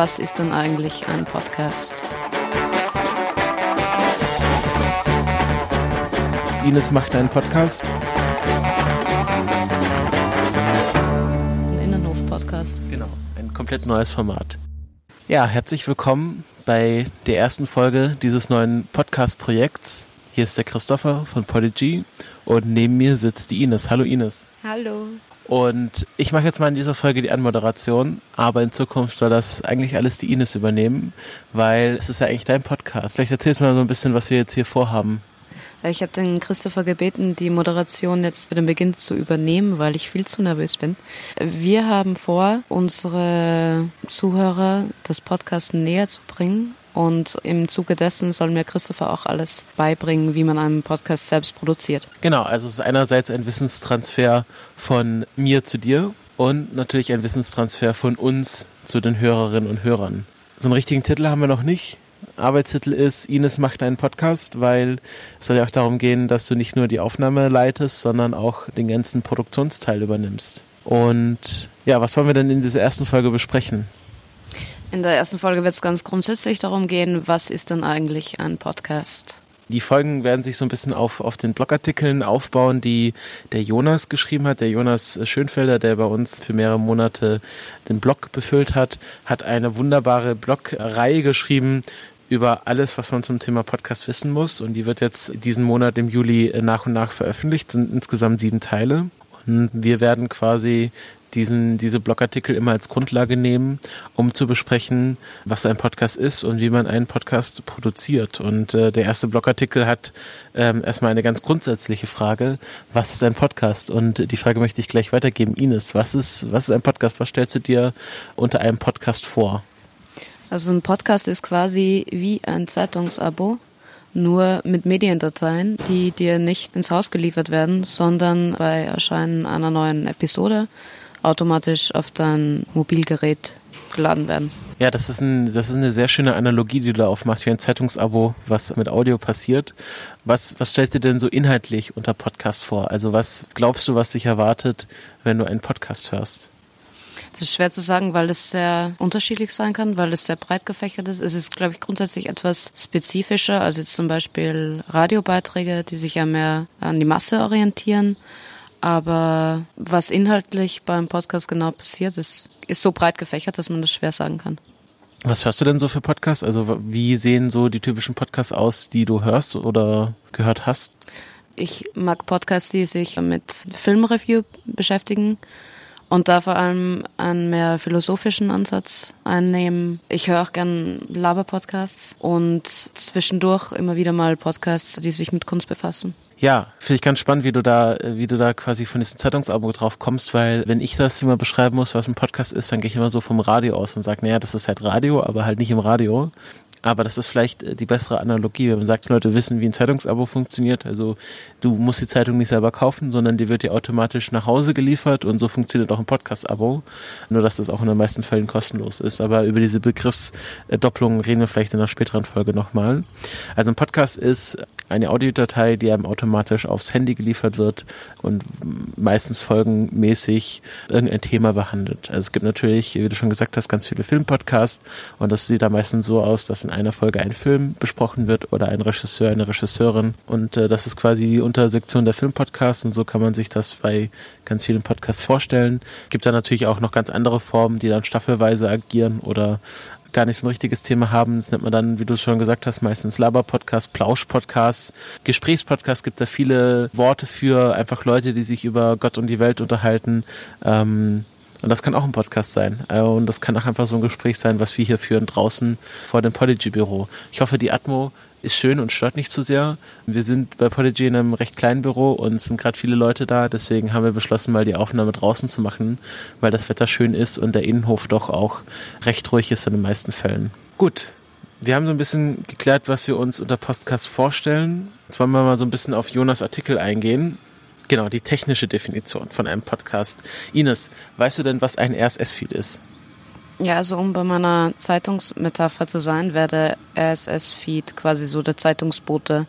was ist denn eigentlich ein Podcast? Ines macht einen Podcast. Ein Innenhof-Podcast. Genau, ein komplett neues Format. Ja, herzlich willkommen bei der ersten Folge dieses neuen Podcast-Projekts. Hier ist der Christopher von Polygy und neben mir sitzt die Ines. Hallo Ines. Hallo. Und ich mache jetzt mal in dieser Folge die Anmoderation, aber in Zukunft soll das eigentlich alles die Ines übernehmen, weil es ist ja eigentlich dein Podcast. Vielleicht erzählst du mal so ein bisschen, was wir jetzt hier vorhaben. Ich habe den Christopher gebeten, die Moderation jetzt für den Beginn zu übernehmen, weil ich viel zu nervös bin. Wir haben vor, unsere Zuhörer das Podcast näher zu bringen und im Zuge dessen soll mir Christopher auch alles beibringen, wie man einen Podcast selbst produziert. Genau, also es ist einerseits ein Wissenstransfer von mir zu dir und natürlich ein Wissenstransfer von uns zu den Hörerinnen und Hörern. So einen richtigen Titel haben wir noch nicht. Arbeitstitel ist Ines macht einen Podcast, weil es soll ja auch darum gehen, dass du nicht nur die Aufnahme leitest, sondern auch den ganzen Produktionsteil übernimmst. Und ja, was wollen wir denn in dieser ersten Folge besprechen? In der ersten Folge wird es ganz grundsätzlich darum gehen, was ist denn eigentlich ein Podcast? Die Folgen werden sich so ein bisschen auf, auf den Blogartikeln aufbauen, die der Jonas geschrieben hat. Der Jonas Schönfelder, der bei uns für mehrere Monate den Blog befüllt hat, hat eine wunderbare Blogreihe geschrieben über alles, was man zum Thema Podcast wissen muss. Und die wird jetzt diesen Monat im Juli nach und nach veröffentlicht. Es sind insgesamt sieben Teile. Und wir werden quasi diesen, diese Blogartikel immer als Grundlage nehmen, um zu besprechen, was ein Podcast ist und wie man einen Podcast produziert. Und äh, der erste Blogartikel hat ähm, erstmal eine ganz grundsätzliche Frage, was ist ein Podcast? Und die Frage möchte ich gleich weitergeben. Ines, was ist, was ist ein Podcast? Was stellst du dir unter einem Podcast vor? Also ein Podcast ist quasi wie ein Zeitungsabo, nur mit Mediendateien, die dir nicht ins Haus geliefert werden, sondern bei Erscheinen einer neuen Episode automatisch auf dein Mobilgerät geladen werden. Ja, das ist, ein, das ist eine sehr schöne Analogie, die du da aufmachst, wie ein Zeitungsabo, was mit Audio passiert. Was, was stellst du denn so inhaltlich unter Podcast vor? Also was glaubst du, was dich erwartet, wenn du einen Podcast hörst? Das ist schwer zu sagen, weil es sehr unterschiedlich sein kann, weil es sehr breit gefächert ist. Es ist, glaube ich, grundsätzlich etwas spezifischer, als jetzt zum Beispiel Radiobeiträge, die sich ja mehr an die Masse orientieren. Aber was inhaltlich beim Podcast genau passiert, ist, ist so breit gefächert, dass man das schwer sagen kann. Was hörst du denn so für Podcasts? Also wie sehen so die typischen Podcasts aus, die du hörst oder gehört hast? Ich mag Podcasts, die sich mit Filmreview beschäftigen und da vor allem einen mehr philosophischen Ansatz einnehmen. Ich höre auch gern Laber-Podcasts und zwischendurch immer wieder mal Podcasts, die sich mit Kunst befassen. Ja, finde ich ganz spannend, wie du da, wie du da quasi von diesem Zeitungsabo drauf kommst, weil wenn ich das immer beschreiben muss, was ein Podcast ist, dann gehe ich immer so vom Radio aus und sage, naja, das ist halt Radio, aber halt nicht im Radio. Aber das ist vielleicht äh, die bessere Analogie, wenn man sagt, Leute wissen, wie ein Zeitungsabo funktioniert. Also du musst die Zeitung nicht selber kaufen, sondern die wird dir automatisch nach Hause geliefert und so funktioniert auch ein Podcast-Abo. Nur dass das auch in den meisten Fällen kostenlos ist. Aber über diese Begriffsdopplung reden wir vielleicht in einer späteren Folge nochmal. Also ein Podcast ist eine Audiodatei, die einem automatisch aufs Handy geliefert wird und meistens folgenmäßig irgendein Thema behandelt. Also es gibt natürlich, wie du schon gesagt hast, ganz viele Filmpodcasts und das sieht da meistens so aus, dass in einer Folge ein Film besprochen wird oder ein Regisseur, eine Regisseurin und äh, das ist quasi die Untersektion der Filmpodcasts und so kann man sich das bei ganz vielen Podcasts vorstellen. Gibt da natürlich auch noch ganz andere Formen, die dann staffelweise agieren oder gar nicht so ein richtiges Thema haben. Das nennt man dann, wie du schon gesagt hast, meistens Laber-Podcast, Plausch-Podcast, Gesprächspodcast gibt da viele Worte für einfach Leute, die sich über Gott und die Welt unterhalten. Ähm, und das kann auch ein Podcast sein. Äh, und das kann auch einfach so ein Gespräch sein, was wir hier führen draußen vor dem Podigy-Büro. Ich hoffe, die Atmo ist schön und stört nicht zu sehr. Wir sind bei Podigy in einem recht kleinen Büro und sind gerade viele Leute da. Deswegen haben wir beschlossen, mal die Aufnahme draußen zu machen, weil das Wetter schön ist und der Innenhof doch auch recht ruhig ist in den meisten Fällen. Gut. Wir haben so ein bisschen geklärt, was wir uns unter Podcast vorstellen. Jetzt wollen wir mal so ein bisschen auf Jonas Artikel eingehen. Genau, die technische Definition von einem Podcast. Ines, weißt du denn, was ein RSS-Feed ist? Ja, also um bei meiner Zeitungsmetapher zu sein, wäre der RSS-Feed quasi so der Zeitungsbote,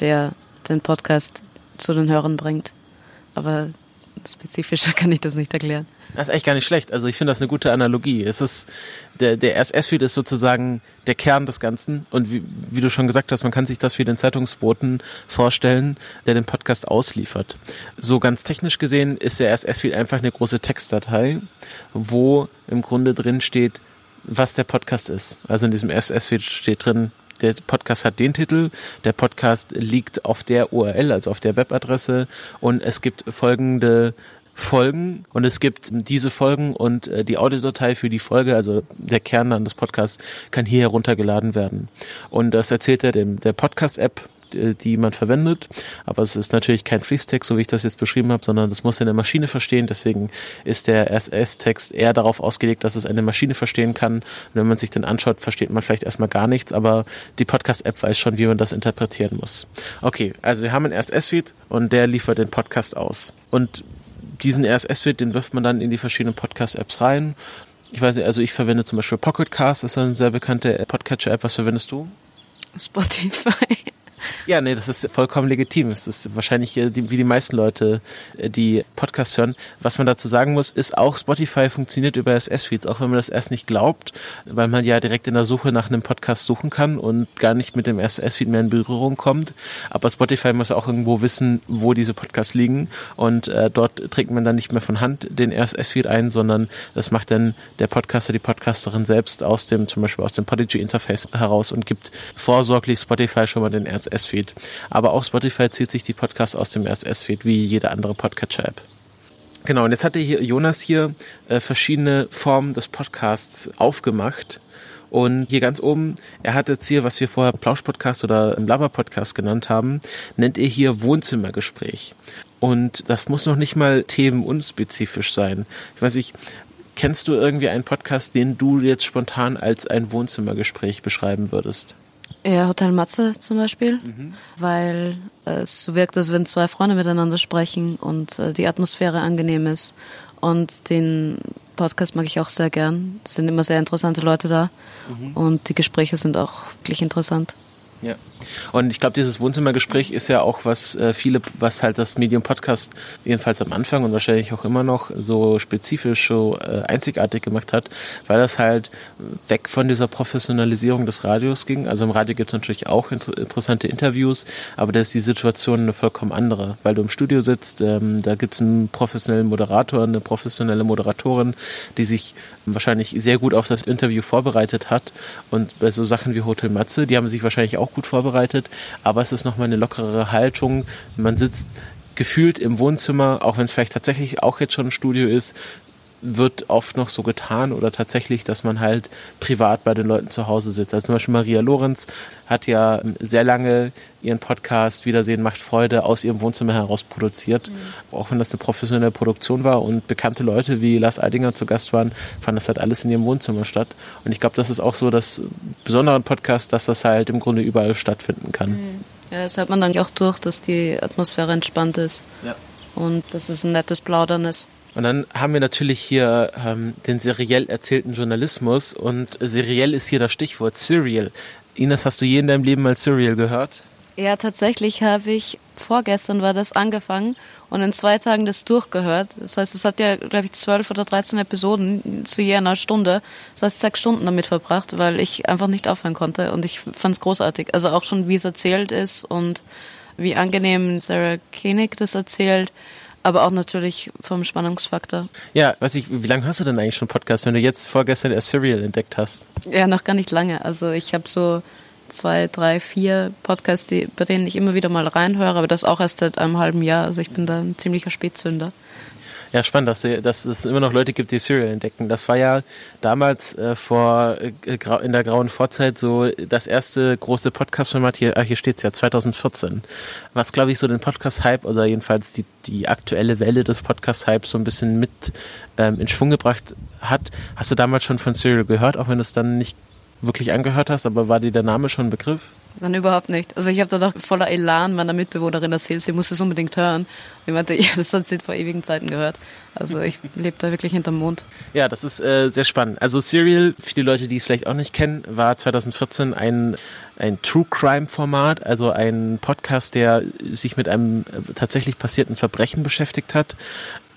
der den Podcast zu den Hörern bringt. Aber spezifischer kann ich das nicht erklären. Das ist echt gar nicht schlecht. Also ich finde das eine gute Analogie. Es ist der, der RSS-Feed ist sozusagen der Kern des Ganzen. Und wie, wie du schon gesagt hast, man kann sich das wie den Zeitungsboten vorstellen, der den Podcast ausliefert. So ganz technisch gesehen ist der RSS-Feed einfach eine große Textdatei, wo im Grunde drin steht, was der Podcast ist. Also in diesem RSS-Feed steht drin, der Podcast hat den Titel, der Podcast liegt auf der URL, also auf der Webadresse und es gibt folgende Folgen und es gibt diese Folgen und äh, die Audiodatei für die Folge, also der Kern dann des Podcasts, kann hier heruntergeladen werden. Und das erzählt er dem der Podcast-App äh, die man verwendet. Aber es ist natürlich kein Fließtext, so wie ich das jetzt beschrieben habe, sondern das muss eine Maschine verstehen. Deswegen ist der RSS-Text eher darauf ausgelegt, dass es eine Maschine verstehen kann. Und wenn man sich den anschaut, versteht man vielleicht erstmal gar nichts, aber die Podcast-App weiß schon, wie man das interpretieren muss. Okay, also wir haben einen RSS-Feed und der liefert den Podcast aus. Und diesen RSS-Feed, den wirft man dann in die verschiedenen Podcast-Apps rein. Ich weiß nicht, also ich verwende zum Beispiel Pocket Cast, das ist eine sehr bekannte Podcatcher-App. Was verwendest du? Spotify. Ja, nee, das ist vollkommen legitim. Es ist wahrscheinlich äh, wie die meisten Leute, äh, die Podcasts hören. Was man dazu sagen muss, ist auch Spotify funktioniert über SS-Feeds, auch wenn man das erst nicht glaubt, weil man ja direkt in der Suche nach einem Podcast suchen kann und gar nicht mit dem SS-Feed mehr in Berührung kommt. Aber Spotify muss auch irgendwo wissen, wo diese Podcasts liegen und äh, dort trägt man dann nicht mehr von Hand den SS-Feed ein, sondern das macht dann der Podcaster, die Podcasterin selbst aus dem, zum Beispiel aus dem Podigy-Interface heraus und gibt vorsorglich Spotify schon mal den SS RSS-Feed. Aber auch Spotify zieht sich die Podcasts aus dem RSS-Feed wie jede andere Podcatcher-App. Genau, und jetzt hatte hier Jonas hier äh, verschiedene Formen des Podcasts aufgemacht. Und hier ganz oben, er hat jetzt hier, was wir vorher Plausch-Podcast oder Laber-Podcast genannt haben, nennt er hier Wohnzimmergespräch. Und das muss noch nicht mal themenunspezifisch sein. Ich weiß nicht, kennst du irgendwie einen Podcast, den du jetzt spontan als ein Wohnzimmergespräch beschreiben würdest? Ja, Hotel Matze zum Beispiel, mhm. weil es so wirkt, als wenn zwei Freunde miteinander sprechen und äh, die Atmosphäre angenehm ist. Und den Podcast mag ich auch sehr gern. Es sind immer sehr interessante Leute da mhm. und die Gespräche sind auch wirklich interessant. Ja. Und ich glaube, dieses Wohnzimmergespräch ist ja auch was äh, viele, was halt das Medium Podcast jedenfalls am Anfang und wahrscheinlich auch immer noch so spezifisch so äh, einzigartig gemacht hat, weil das halt weg von dieser Professionalisierung des Radios ging. Also im Radio gibt es natürlich auch inter interessante Interviews, aber da ist die Situation eine vollkommen andere, weil du im Studio sitzt, ähm, da gibt es einen professionellen Moderator, eine professionelle Moderatorin, die sich wahrscheinlich sehr gut auf das Interview vorbereitet hat und bei so Sachen wie Hotel Matze, die haben sich wahrscheinlich auch gut vorbereitet, aber es ist nochmal eine lockerere Haltung. Man sitzt gefühlt im Wohnzimmer, auch wenn es vielleicht tatsächlich auch jetzt schon ein Studio ist, wird oft noch so getan oder tatsächlich, dass man halt privat bei den Leuten zu Hause sitzt. Also zum Beispiel Maria Lorenz hat ja sehr lange ihren Podcast Wiedersehen macht Freude aus ihrem Wohnzimmer heraus produziert. Mhm. Auch wenn das eine professionelle Produktion war und bekannte Leute wie Lars Eidinger zu Gast waren, fand das halt alles in ihrem Wohnzimmer statt. Und ich glaube, das ist auch so das Besondere an Podcast, dass das halt im Grunde überall stattfinden kann. Mhm. Ja, das hat man dann auch durch, dass die Atmosphäre entspannt ist. Ja. Und dass es ein nettes Plaudern ist. Und dann haben wir natürlich hier ähm, den seriell erzählten Journalismus und seriell ist hier das Stichwort Serial. Ines, hast du je in deinem Leben mal Serial gehört? Ja, tatsächlich habe ich vorgestern war das angefangen und in zwei Tagen das durchgehört. Das heißt, es hat ja, glaube ich, zwölf oder dreizehn Episoden zu je einer Stunde. Das heißt, sechs Stunden damit verbracht, weil ich einfach nicht aufhören konnte und ich fand es großartig. Also auch schon, wie es erzählt ist und wie angenehm Sarah Koenig das erzählt aber auch natürlich vom Spannungsfaktor. Ja, weiß ich, wie lange hast du denn eigentlich schon Podcast, wenn du jetzt vorgestern erst Serial entdeckt hast? Ja, noch gar nicht lange. Also ich habe so zwei, drei, vier Podcasts, die, bei denen ich immer wieder mal reinhöre, aber das auch erst seit einem halben Jahr. Also ich bin da ein ziemlicher Spätzünder. Ja, spannend, dass, dass es immer noch Leute gibt, die Serial entdecken. Das war ja damals äh, vor äh, in der grauen Vorzeit so das erste große Podcast-Format hier, ah, hier steht's ja, 2014. Was, glaube ich, so den Podcast-Hype oder jedenfalls die, die aktuelle Welle des Podcast-Hypes so ein bisschen mit ähm, in Schwung gebracht hat. Hast du damals schon von Serial gehört, auch wenn du es dann nicht wirklich angehört hast, aber war dir der Name schon ein Begriff? Dann überhaupt nicht. Also ich habe da doch voller Elan meiner Mitbewohnerin erzählt, sie muss es unbedingt hören. Ich meinte, ja, das hat sie vor ewigen Zeiten gehört. Also ich lebe da wirklich hinterm Mond. Ja, das ist äh, sehr spannend. Also Serial, für die Leute, die es vielleicht auch nicht kennen, war 2014 ein, ein True Crime Format, also ein Podcast, der sich mit einem äh, tatsächlich passierten Verbrechen beschäftigt hat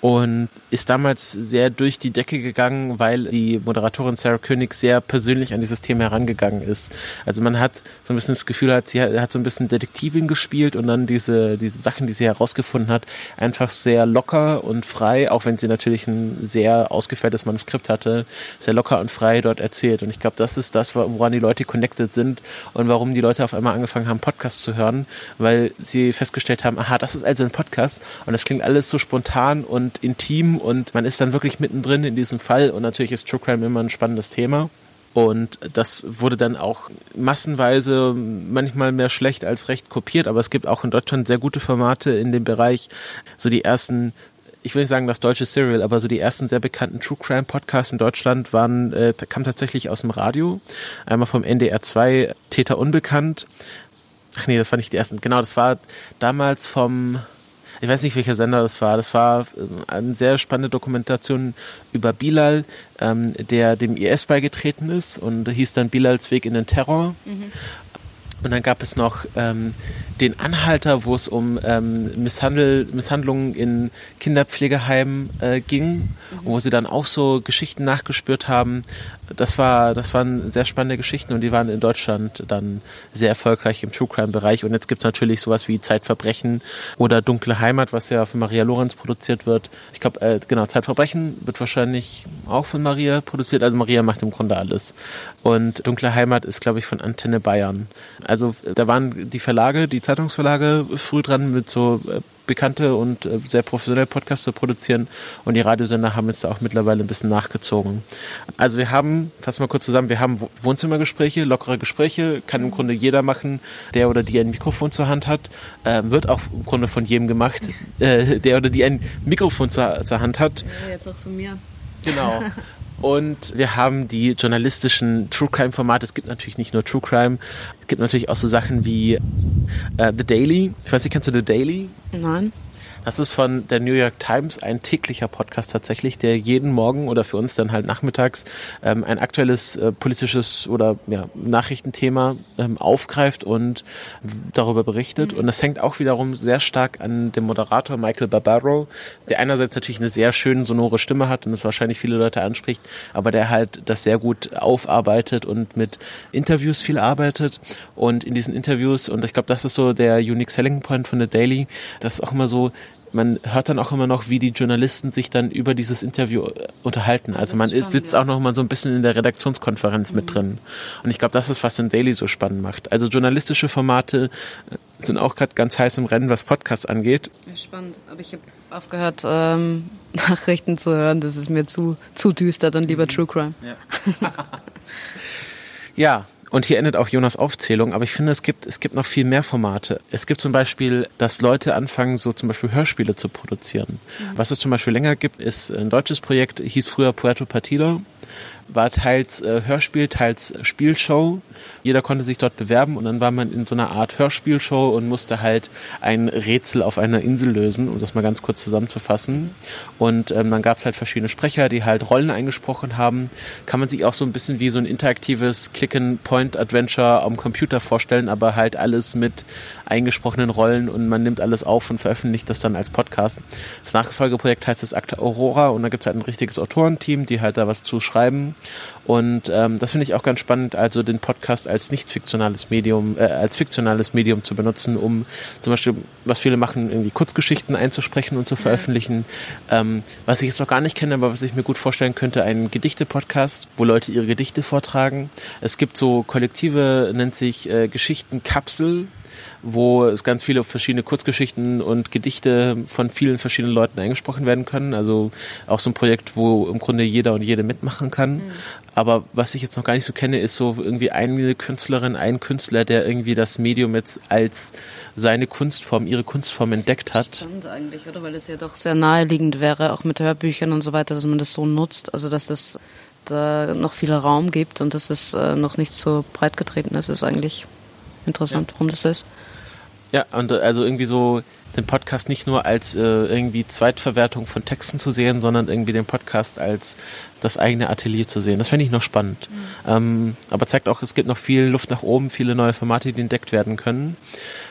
und ist damals sehr durch die Decke gegangen, weil die Moderatorin Sarah König sehr persönlich an dieses Thema herangegangen ist. Also man hat so ein bisschen das Gefühl, sie hat so ein bisschen Detektivin gespielt und dann diese, diese Sachen, die sie herausgefunden hat, einfach sehr locker und frei, auch wenn sie natürlich ein sehr ausgefälltes Manuskript hatte, sehr locker und frei dort erzählt. Und ich glaube, das ist das, woran die Leute connected sind und warum die Leute auf einmal angefangen haben, Podcasts zu hören, weil sie festgestellt haben, aha, das ist also ein Podcast und das klingt alles so spontan und intim und man ist dann wirklich mittendrin in diesem Fall und natürlich ist True Crime immer ein spannendes Thema. Und das wurde dann auch massenweise manchmal mehr schlecht als recht kopiert, aber es gibt auch in Deutschland sehr gute Formate in dem Bereich. So die ersten ich will nicht sagen das deutsche Serial, aber so die ersten sehr bekannten True Crime Podcasts in Deutschland waren, äh, kamen tatsächlich aus dem Radio. Einmal vom NDR 2, Täter Unbekannt. Ach nee, das war nicht die ersten. Genau, das war damals vom, ich weiß nicht, welcher Sender das war. Das war äh, eine sehr spannende Dokumentation über Bilal, ähm, der dem IS beigetreten ist und hieß dann Bilals Weg in den Terror. Mhm. Und dann gab es noch ähm, den Anhalter, wo es um ähm, Misshandel, Misshandlungen in Kinderpflegeheimen äh, ging, mhm. wo sie dann auch so Geschichten nachgespürt haben. Das war, das waren sehr spannende Geschichten und die waren in Deutschland dann sehr erfolgreich im True Crime Bereich. Und jetzt gibt es natürlich sowas wie Zeitverbrechen oder Dunkle Heimat, was ja von Maria Lorenz produziert wird. Ich glaube, äh, genau, Zeitverbrechen wird wahrscheinlich auch von Maria produziert. Also Maria macht im Grunde alles. Und Dunkle Heimat ist, glaube ich, von Antenne Bayern. Also da waren die Verlage, die Zeitungsverlage früh dran mit so äh, bekannte und äh, sehr professionelle Podcasts zu produzieren und die Radiosender haben jetzt auch mittlerweile ein bisschen nachgezogen. Also wir haben, fassen wir kurz zusammen, wir haben Wohnzimmergespräche, lockere Gespräche, kann im Grunde jeder machen, der oder die ein Mikrofon zur Hand hat, äh, wird auch im Grunde von jedem gemacht, äh, der oder die ein Mikrofon zur, zur Hand hat. Ja, jetzt auch von mir. Genau. Und wir haben die journalistischen True Crime Formate. Es gibt natürlich nicht nur True Crime, es gibt natürlich auch so Sachen wie äh, The Daily. Ich weiß nicht, kennst du The Daily? Nein. Das ist von der New York Times ein täglicher Podcast tatsächlich, der jeden Morgen oder für uns dann halt nachmittags ähm, ein aktuelles äh, politisches oder ja, Nachrichtenthema ähm, aufgreift und darüber berichtet. Mhm. Und das hängt auch wiederum sehr stark an dem Moderator Michael Barbaro, der einerseits natürlich eine sehr schöne sonore Stimme hat und das wahrscheinlich viele Leute anspricht, aber der halt das sehr gut aufarbeitet und mit Interviews viel arbeitet. Und in diesen Interviews, und ich glaube, das ist so der Unique Selling Point von The Daily, das ist auch immer so, man hört dann auch immer noch, wie die Journalisten sich dann über dieses Interview äh, unterhalten. Also man ist, sitzt auch noch mal so ein bisschen in der Redaktionskonferenz mhm. mit drin. Und ich glaube, das ist, was den Daily so spannend macht. Also journalistische Formate äh, sind auch gerade ganz heiß im Rennen, was Podcasts angeht. spannend. Aber ich habe aufgehört, ähm, Nachrichten zu hören. Das ist mir zu, zu düster, dann lieber mhm. True Crime. Ja. ja, und hier endet auch Jonas Aufzählung, aber ich finde, es gibt, es gibt noch viel mehr Formate. Es gibt zum Beispiel, dass Leute anfangen, so zum Beispiel Hörspiele zu produzieren. Mhm. Was es zum Beispiel länger gibt, ist ein deutsches Projekt, hieß früher Puerto Partida war teils äh, Hörspiel, teils Spielshow. Jeder konnte sich dort bewerben und dann war man in so einer Art Hörspielshow und musste halt ein Rätsel auf einer Insel lösen, um das mal ganz kurz zusammenzufassen. Und ähm, dann gab es halt verschiedene Sprecher, die halt Rollen eingesprochen haben. Kann man sich auch so ein bisschen wie so ein interaktives Click-and-Point-Adventure am Computer vorstellen, aber halt alles mit eingesprochenen Rollen und man nimmt alles auf und veröffentlicht das dann als Podcast. Das Nachfolgeprojekt heißt das Akte Aurora und da gibt es halt ein richtiges Autorenteam, die halt da was zuschreiben und ähm, das finde ich auch ganz spannend, also den Podcast als nicht fiktionales Medium, äh, als fiktionales Medium zu benutzen, um zum Beispiel, was viele machen, irgendwie Kurzgeschichten einzusprechen und zu veröffentlichen. Ja. Ähm, was ich jetzt noch gar nicht kenne, aber was ich mir gut vorstellen könnte, ein Gedichte-Podcast, wo Leute ihre Gedichte vortragen. Es gibt so Kollektive, nennt sich äh, Geschichtenkapsel wo es ganz viele verschiedene Kurzgeschichten und Gedichte von vielen verschiedenen Leuten eingesprochen werden können. Also auch so ein Projekt, wo im Grunde jeder und jede mitmachen kann. Mhm. Aber was ich jetzt noch gar nicht so kenne, ist so irgendwie eine Künstlerin, ein Künstler, der irgendwie das Medium jetzt als seine Kunstform, ihre Kunstform entdeckt hat. Spannend eigentlich, oder? Weil es ja doch sehr naheliegend wäre, auch mit Hörbüchern und so weiter, dass man das so nutzt. Also dass das da noch viel Raum gibt und dass es äh, noch nicht so breit getreten ist, ist eigentlich interessant, ja. warum das ist. Ja, und äh, also irgendwie so den Podcast nicht nur als äh, irgendwie Zweitverwertung von Texten zu sehen, sondern irgendwie den Podcast als das eigene Atelier zu sehen. Das fände ich noch spannend. Mhm. Ähm, aber zeigt auch, es gibt noch viel Luft nach oben, viele neue Formate, die entdeckt werden können.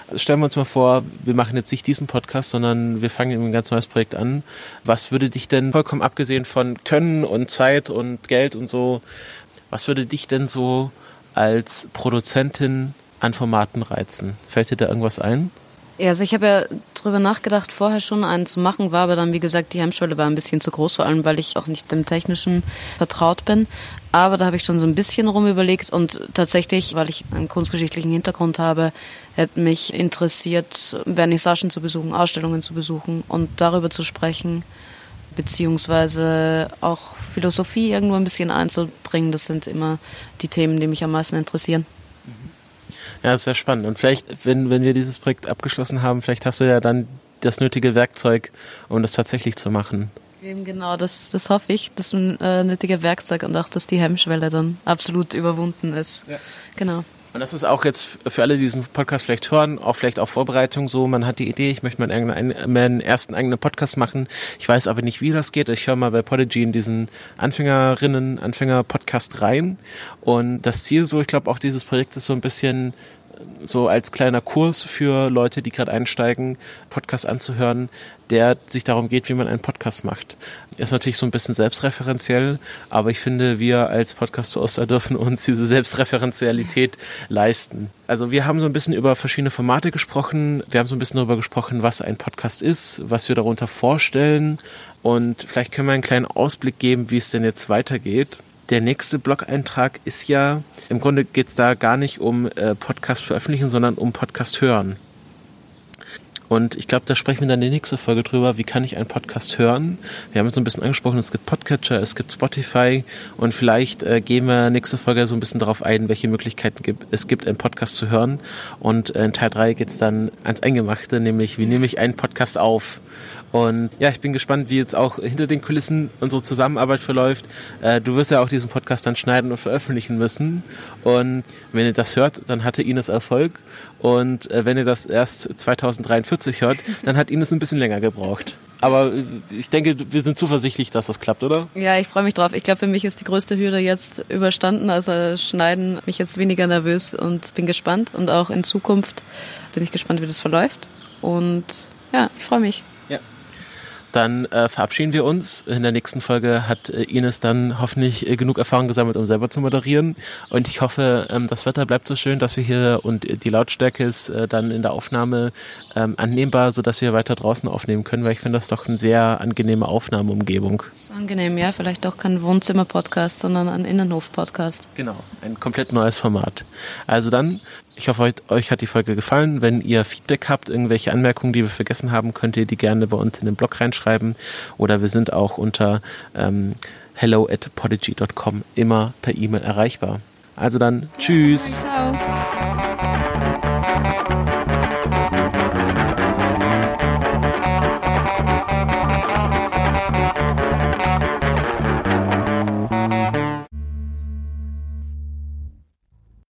Also stellen wir uns mal vor, wir machen jetzt nicht diesen Podcast, sondern wir fangen ein ganz neues Projekt an. Was würde dich denn, vollkommen abgesehen von Können und Zeit und Geld und so, was würde dich denn so als Produzentin an Formaten reizen? Fällt dir da irgendwas ein? Ja, also ich habe ja drüber nachgedacht, vorher schon einen zu machen, war aber dann, wie gesagt, die Hemmschwelle war ein bisschen zu groß, vor allem weil ich auch nicht dem Technischen vertraut bin. Aber da habe ich schon so ein bisschen rumüberlegt und tatsächlich, weil ich einen kunstgeschichtlichen Hintergrund habe, hätte mich interessiert, Vernissagen zu besuchen, Ausstellungen zu besuchen und darüber zu sprechen, beziehungsweise auch Philosophie irgendwo ein bisschen einzubringen. Das sind immer die Themen, die mich am meisten interessieren. Ja, sehr spannend. Und vielleicht, wenn, wenn wir dieses Projekt abgeschlossen haben, vielleicht hast du ja dann das nötige Werkzeug, um das tatsächlich zu machen. Eben genau, das, das hoffe ich, das äh, nötige Werkzeug und auch, dass die Hemmschwelle dann absolut überwunden ist. Ja. Genau. Und das ist auch jetzt für alle, die diesen Podcast vielleicht hören, auch vielleicht auch Vorbereitung so, man hat die Idee, ich möchte meinen, eigenen, meinen ersten eigenen Podcast machen. Ich weiß aber nicht, wie das geht. Ich höre mal bei Podigy in diesen Anfängerinnen, Anfänger-Podcast rein. Und das Ziel so, ich glaube auch dieses Projekt ist so ein bisschen so als kleiner Kurs für Leute, die gerade einsteigen, Podcast anzuhören, der sich darum geht, wie man einen Podcast macht. Ist natürlich so ein bisschen selbstreferenziell, aber ich finde, wir als Podcast-Hoster dürfen uns diese Selbstreferenzialität leisten. Also wir haben so ein bisschen über verschiedene Formate gesprochen. Wir haben so ein bisschen darüber gesprochen, was ein Podcast ist, was wir darunter vorstellen. Und vielleicht können wir einen kleinen Ausblick geben, wie es denn jetzt weitergeht der nächste Blog-Eintrag ist ja, im Grunde geht es da gar nicht um äh, Podcast veröffentlichen, sondern um Podcast hören. Und ich glaube, da sprechen wir dann in der nächsten Folge drüber, wie kann ich einen Podcast hören. Wir haben jetzt so ein bisschen angesprochen, es gibt Podcatcher, es gibt Spotify und vielleicht äh, gehen wir nächste Folge so ein bisschen darauf ein, welche Möglichkeiten es gibt, einen Podcast zu hören. Und äh, in Teil 3 geht es dann ans Eingemachte, nämlich wie nehme ich einen Podcast auf. Und ja, ich bin gespannt, wie jetzt auch hinter den Kulissen unsere Zusammenarbeit verläuft. Äh, du wirst ja auch diesen Podcast dann schneiden und veröffentlichen müssen. Und wenn ihr das hört, dann hatte Ines Erfolg. Und äh, wenn ihr das erst 2043 hört, dann hat Ines ein bisschen länger gebraucht. Aber ich denke, wir sind zuversichtlich, dass das klappt, oder? Ja, ich freue mich drauf. Ich glaube, für mich ist die größte Hürde jetzt überstanden. Also Schneiden mich jetzt weniger nervös und bin gespannt. Und auch in Zukunft bin ich gespannt, wie das verläuft. Und ja, ich freue mich dann äh, verabschieden wir uns. In der nächsten Folge hat äh, Ines dann hoffentlich äh, genug Erfahrung gesammelt, um selber zu moderieren. Und ich hoffe, ähm, das Wetter bleibt so schön, dass wir hier und die Lautstärke ist äh, dann in der Aufnahme ähm, annehmbar, sodass wir weiter draußen aufnehmen können, weil ich finde das doch eine sehr angenehme Aufnahmeumgebung. Das ist angenehm, ja. Vielleicht doch kein Wohnzimmer-Podcast, sondern ein Innenhof-Podcast. Genau, ein komplett neues Format. Also dann ich hoffe, euch hat die Folge gefallen. Wenn ihr Feedback habt, irgendwelche Anmerkungen, die wir vergessen haben, könnt ihr die gerne bei uns in den Blog reinschreiben. Oder wir sind auch unter ähm, hello at podigy.com immer per E-Mail erreichbar. Also dann, tschüss. Ciao.